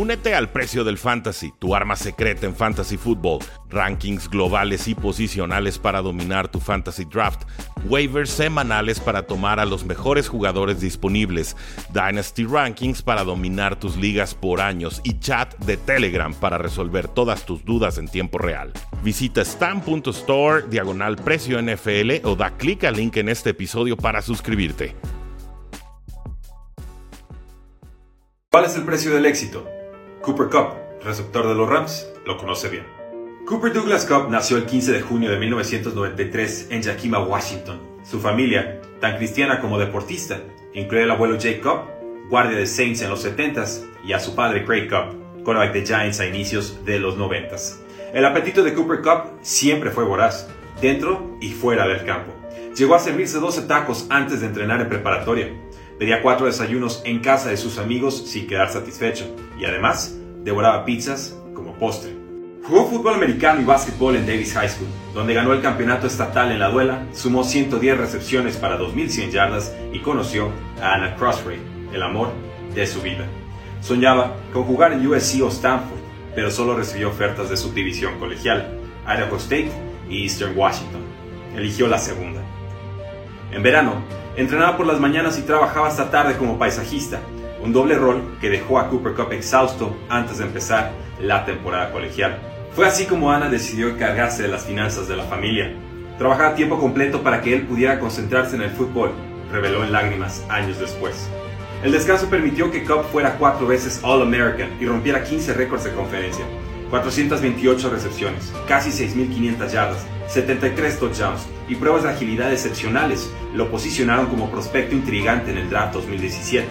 Únete al precio del fantasy, tu arma secreta en fantasy football, rankings globales y posicionales para dominar tu fantasy draft, waivers semanales para tomar a los mejores jugadores disponibles, dynasty rankings para dominar tus ligas por años y chat de Telegram para resolver todas tus dudas en tiempo real. Visita stam.store diagonal precio NFL o da clic al link en este episodio para suscribirte. ¿Cuál es el precio del éxito? Cooper Cup, receptor de los Rams, lo conoce bien. Cooper Douglas Cup nació el 15 de junio de 1993 en Yakima, Washington. Su familia, tan cristiana como deportista, incluye al abuelo Jake Cup, guardia de Saints en los 70s, y a su padre Craig Cup, quarterback de Giants a inicios de los 90s. El apetito de Cooper Cup siempre fue voraz, dentro y fuera del campo. Llegó a servirse 12 tacos antes de entrenar en preparatoria Pedía cuatro desayunos en casa de sus amigos sin quedar satisfecho y además devoraba pizzas como postre. Jugó fútbol americano y básquetbol en Davis High School, donde ganó el campeonato estatal en la duela, sumó 110 recepciones para 2.100 yardas y conoció a Anna Crossray, el amor de su vida. Soñaba con jugar en USC o Stanford, pero solo recibió ofertas de su división colegial, Idaho State y Eastern Washington. Eligió la segunda. En verano, Entrenaba por las mañanas y trabajaba hasta tarde como paisajista, un doble rol que dejó a Cooper Cup exhausto antes de empezar la temporada colegial. Fue así como Ana decidió encargarse de las finanzas de la familia. Trabajaba a tiempo completo para que él pudiera concentrarse en el fútbol, reveló en lágrimas años después. El descanso permitió que Cup fuera cuatro veces All-American y rompiera 15 récords de conferencia. 428 recepciones, casi 6.500 yardas, 73 touchdowns y pruebas de agilidad excepcionales lo posicionaron como prospecto intrigante en el draft 2017.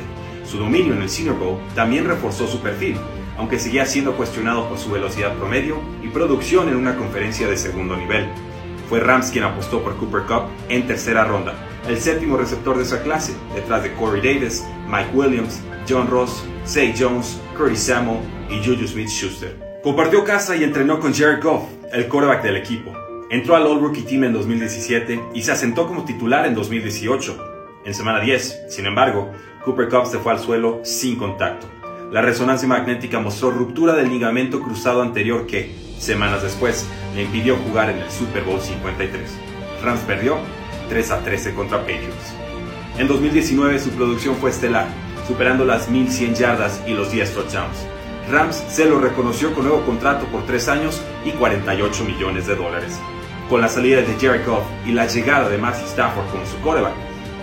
Su dominio en el Senior Bowl también reforzó su perfil, aunque seguía siendo cuestionado por su velocidad promedio y producción en una conferencia de segundo nivel. Fue Rams quien apostó por Cooper Cup en tercera ronda, el séptimo receptor de esa clase, detrás de Corey Davis, Mike Williams, John Ross, Zay Jones, Curtis Samuel y Juju Smith-Schuster. Compartió casa y entrenó con Jared Goff, el quarterback del equipo. Entró al All Rookie Team en 2017 y se asentó como titular en 2018. En semana 10, sin embargo, Cooper Cup se fue al suelo sin contacto. La resonancia magnética mostró ruptura del ligamento cruzado anterior que, semanas después, le impidió jugar en el Super Bowl 53. Rams perdió 3 a 13 contra Patriots. En 2019 su producción fue estelar, superando las 1100 yardas y los 10 touchdowns. Rams se lo reconoció con nuevo contrato por 3 años y 48 millones de dólares. Con la salida de Jerry Goff y la llegada de Matthew Stafford como su quarterback,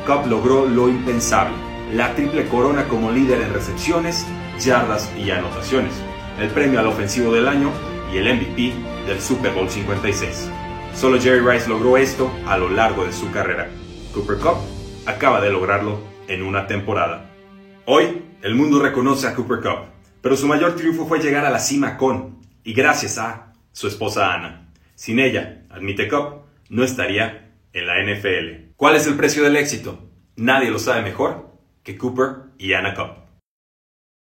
Cobb logró lo impensable, la triple corona como líder en recepciones, yardas y anotaciones, el premio al ofensivo del año y el MVP del Super Bowl 56. Solo Jerry Rice logró esto a lo largo de su carrera. Cooper Cup acaba de lograrlo en una temporada. Hoy, el mundo reconoce a Cooper Cup pero su mayor triunfo fue llegar a la cima con, y gracias a, su esposa Ana. Sin ella, admite Cup, no estaría en la NFL. ¿Cuál es el precio del éxito? Nadie lo sabe mejor que Cooper y Anna Cup.